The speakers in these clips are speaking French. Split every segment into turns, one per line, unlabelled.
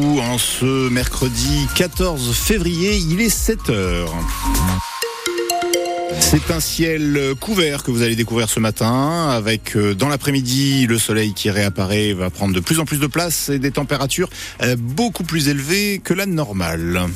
en ce mercredi 14 février, il est 7 heures. C'est un ciel couvert que vous allez découvrir ce matin, avec euh, dans l'après-midi le soleil qui réapparaît va prendre de plus en plus de place et des températures euh, beaucoup plus élevées que la normale.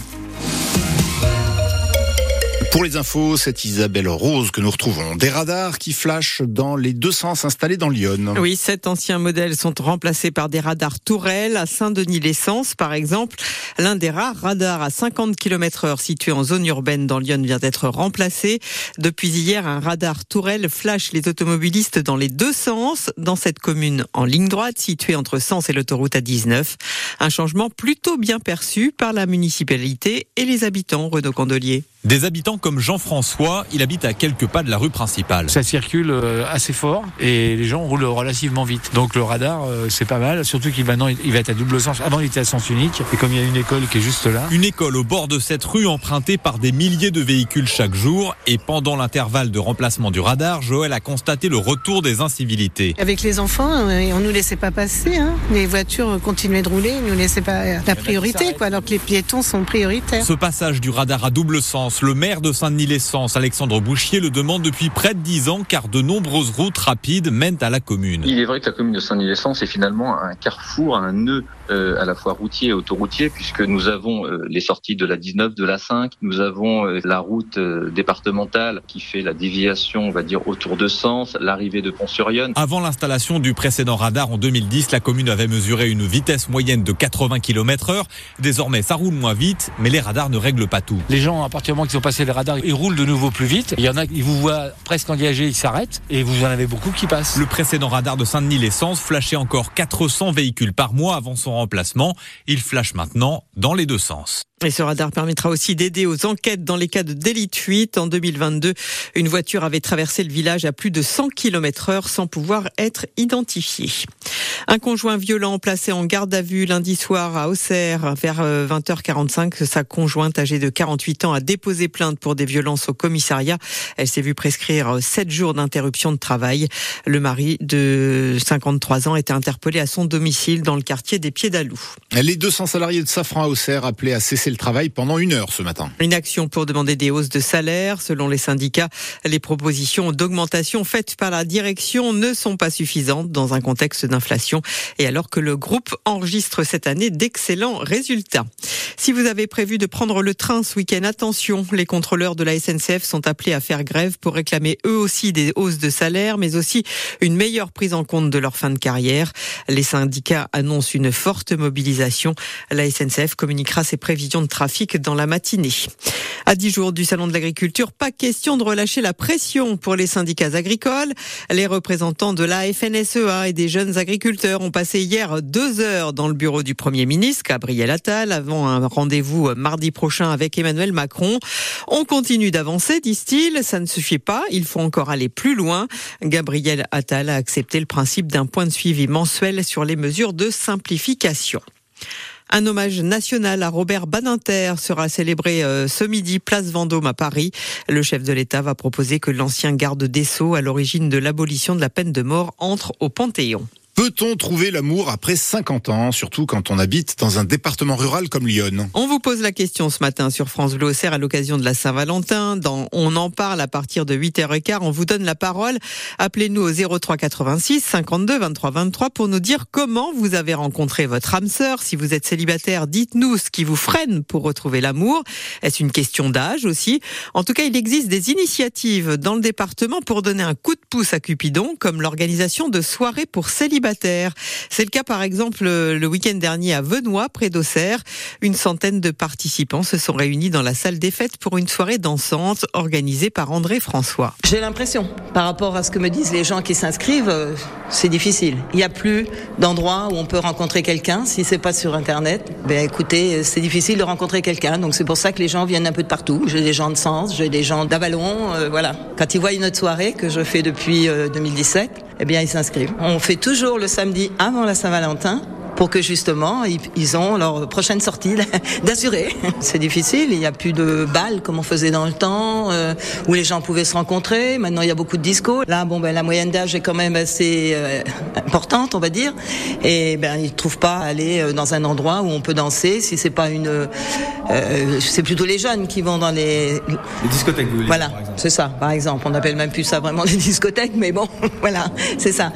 Pour les infos, c'est Isabelle Rose que nous retrouvons. Des radars qui flashent dans les deux sens installés dans Lyon.
Oui, sept anciens modèles sont remplacés par des radars tourelles à Saint-Denis-l'Essence, par exemple. L'un des rares radars à 50 km heure situé en zone urbaine dans Lyon vient d'être remplacé. Depuis hier, un radar tourelle flash les automobilistes dans les deux sens dans cette commune en ligne droite située entre Sens et l'autoroute A19. Un changement plutôt bien perçu par la municipalité et les habitants, Renaud Condelier.
Des habitants comme Jean-François, il habite à quelques pas de la rue principale.
Ça circule euh, assez fort et les gens roulent relativement vite. Donc le radar, euh, c'est pas mal, surtout qu'il maintenant il va être à double sens. Avant il était à sens unique et comme il y a une école qui est juste là.
Une école au bord de cette rue empruntée par des milliers de véhicules chaque jour et pendant l'intervalle de remplacement du radar, Joël a constaté le retour des incivilités.
Avec les enfants, euh, on nous laissait pas passer. Hein. Les voitures continuaient de rouler, ils nous laissaient pas la priorité, quoi, alors que les piétons sont prioritaires.
Ce passage du radar à double sens le maire de Saint-Denis-l'Essence, Alexandre Bouchier, le demande depuis près de 10 ans car de nombreuses routes rapides mènent à la commune.
Il est vrai que la commune de Saint-Denis-l'Essence est finalement un carrefour, un nœud euh, à la fois routier et autoroutier puisque nous avons euh, les sorties de la 19, de la 5, nous avons euh, la route départementale qui fait la déviation, on va dire, autour de Sens, l'arrivée de Pont-sur-Yonne.
Avant l'installation du précédent radar en 2010, la commune avait mesuré une vitesse moyenne de 80 km heure. Désormais, ça roule moins vite, mais les radars ne règlent pas tout.
Les gens, à partir du moment qu'ils ont passé les radars, ils roulent de nouveau plus vite. Il y en a, ils vous voient presque engagés, ils s'arrêtent, et vous en avez beaucoup qui passent.
Le précédent radar de Saint-Denis-l'Essence flashait encore 400 véhicules par mois avant son remplacement. Il flash maintenant dans les deux sens.
Et ce radar permettra aussi d'aider aux enquêtes dans les cas de délit de fuite. En 2022, une voiture avait traversé le village à plus de 100 km heure sans pouvoir être identifiée. Un conjoint violent placé en garde à vue lundi soir à Auxerre vers 20h45. Euh, Sa conjointe âgée de 48 ans a déposé plainte pour des violences au commissariat. Elle s'est vue prescrire 7 jours d'interruption de travail. Le mari de 53 ans était interpellé à son domicile dans le quartier des Pieds d'Alou.
Les 200 salariés de Safran à Auxerre appelés à cesser le travail pendant une heure ce matin.
Une action pour demander des hausses de salaire. Selon les syndicats, les propositions d'augmentation faites par la direction ne sont pas suffisantes dans un contexte d'inflation et alors que le groupe enregistre cette année d'excellents résultats. Si vous avez prévu de prendre le train ce week-end, attention, les contrôleurs de la SNCF sont appelés à faire grève pour réclamer eux aussi des hausses de salaire, mais aussi une meilleure prise en compte de leur fin de carrière. Les syndicats annoncent une forte mobilisation. La SNCF communiquera ses prévisions de trafic dans la matinée. À dix jours du Salon de l'Agriculture, pas question de relâcher la pression pour les syndicats agricoles. Les représentants de la FNSEA et des jeunes agriculteurs ont passé hier deux heures dans le bureau du Premier ministre, Gabriel Attal, avant un rendez-vous mardi prochain avec Emmanuel Macron. On continue d'avancer, disent-ils. Ça ne suffit pas. Il faut encore aller plus loin. Gabriel Attal a accepté le principe d'un point de suivi mensuel sur les mesures de simplification. Un hommage national à Robert Badinter sera célébré euh, ce midi, place Vendôme à Paris. Le chef de l'État va proposer que l'ancien garde des Sceaux, à l'origine de l'abolition de la peine de mort, entre au Panthéon.
Peut-on trouver l'amour après 50 ans, surtout quand on habite dans un département rural comme Lyon
On vous pose la question ce matin sur France Bleu à l'occasion de la Saint-Valentin. Dans On en parle à partir de 8h15. On vous donne la parole. Appelez-nous au 03 86 52 23 23 pour nous dire comment vous avez rencontré votre âme sœur. Si vous êtes célibataire, dites-nous ce qui vous freine pour retrouver l'amour. Est-ce une question d'âge aussi? En tout cas, il existe des initiatives dans le département pour donner un coup de pouce à Cupidon, comme l'organisation de soirées pour célibataires c'est le cas par exemple le week-end dernier à Venoy, près d'Auxerre. Une centaine de participants se sont réunis dans la salle des fêtes pour une soirée dansante organisée par André François.
J'ai l'impression, par rapport à ce que me disent les gens qui s'inscrivent, euh, c'est difficile. Il n'y a plus d'endroit où on peut rencontrer quelqu'un si c'est pas sur Internet. Ben écoutez, c'est difficile de rencontrer quelqu'un, donc c'est pour ça que les gens viennent un peu de partout. J'ai des gens de Sens, j'ai des gens d'Avalon, euh, voilà. Quand ils voient une autre soirée que je fais depuis 2017, euh, eh bien ils s'inscrivent. On fait toujours le samedi avant la Saint-Valentin pour que justement ils, ils ont leur prochaine sortie d'assurer. C'est difficile, il n'y a plus de balles comme on faisait dans le temps, euh, où les gens pouvaient se rencontrer. Maintenant, il y a beaucoup de disco. Là, bon, ben la moyenne d'âge est quand même assez euh, importante, on va dire, et ben ils trouvent pas à aller euh, dans un endroit où on peut danser. Si c'est pas une, euh, c'est plutôt les jeunes qui vont dans les,
les discothèques. Vous
voilà, c'est ça. Par exemple, on appelle même plus ça vraiment des discothèques, mais bon, voilà, c'est ça.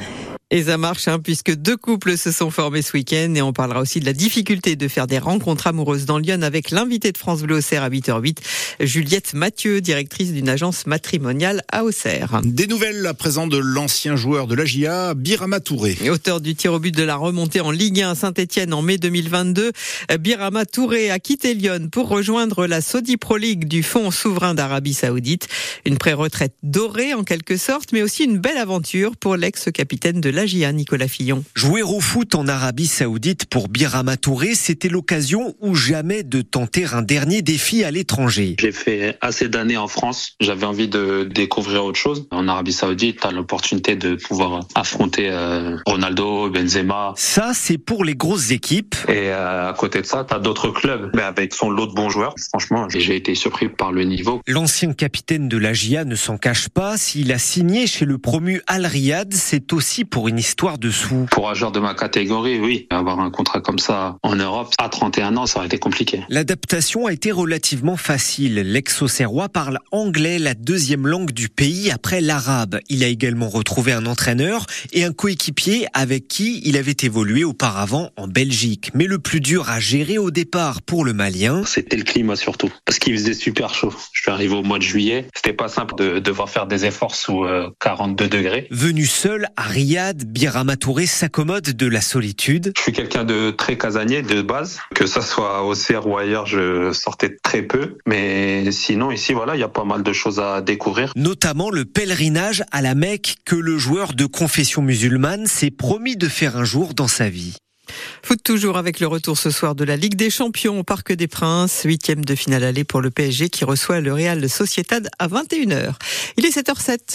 Et ça marche, hein, puisque deux couples se sont formés ce week-end. Et on parlera aussi de la difficulté de faire des rencontres amoureuses dans Lyon avec l'invité de France Bleu Auxerre à 8h08, Juliette Mathieu, directrice d'une agence matrimoniale à Auxerre.
Des nouvelles à présent de l'ancien joueur de l'AGIA, Birama Touré.
Auteur du tir au but de la remontée en Ligue 1 Saint-Etienne en mai 2022, Birama Touré a quitté Lyon pour rejoindre la Saudi Pro League du Fonds souverain d'Arabie Saoudite. Une pré-retraite dorée en quelque sorte, mais aussi une belle aventure pour l'ex-capitaine de l'AGIA, Nicolas Fillon.
Jouer au foot en Arabie Saoudite pour Birama Touré, c'était l'occasion ou jamais de tenter un dernier défi à l'étranger?
J'ai fait assez d'années en France. J'avais envie de découvrir autre chose. En Arabie Saoudite, tu as l'opportunité de pouvoir affronter euh, Ronaldo, Benzema.
Ça, c'est pour les grosses équipes.
Et euh, à côté de ça, tu as d'autres clubs, mais avec son lot de bons joueurs. Franchement, j'ai été surpris par le niveau.
L'ancien capitaine de l'AGIA ne s'en cache pas. S'il a signé chez le promu Al Riyad, c'est aussi pour une histoire de sous.
Pour un joueur de ma catégorie, oui. Avoir un contrat comme ça en Europe, à 31 ans, ça aurait été compliqué.
L'adaptation a été relativement facile. L'ex-Auxerrois parle anglais, la deuxième langue du pays après l'arabe. Il a également retrouvé un entraîneur et un coéquipier avec qui il avait évolué auparavant en Belgique. Mais le plus dur à gérer au départ pour le Malien,
c'était le climat surtout. Parce qu'il faisait super chaud. Je suis arrivé au mois de juillet. C'était pas simple de devoir faire des efforts sous 42 degrés.
Venu seul à Riyad, Birama Touré s'accommode de la solitude.
Je suis quelqu'un de très casanier de base. Que ça soit au CR ou ailleurs, je sortais très peu. Mais sinon, ici, voilà, il y a pas mal de choses à découvrir.
Notamment le pèlerinage à la Mecque que le joueur de confession musulmane s'est promis de faire un jour dans sa vie.
Foot toujours avec le retour ce soir de la Ligue des Champions au Parc des Princes, huitième de finale aller pour le PSG qui reçoit le Real Sociedad à 21h. Il est 7h07.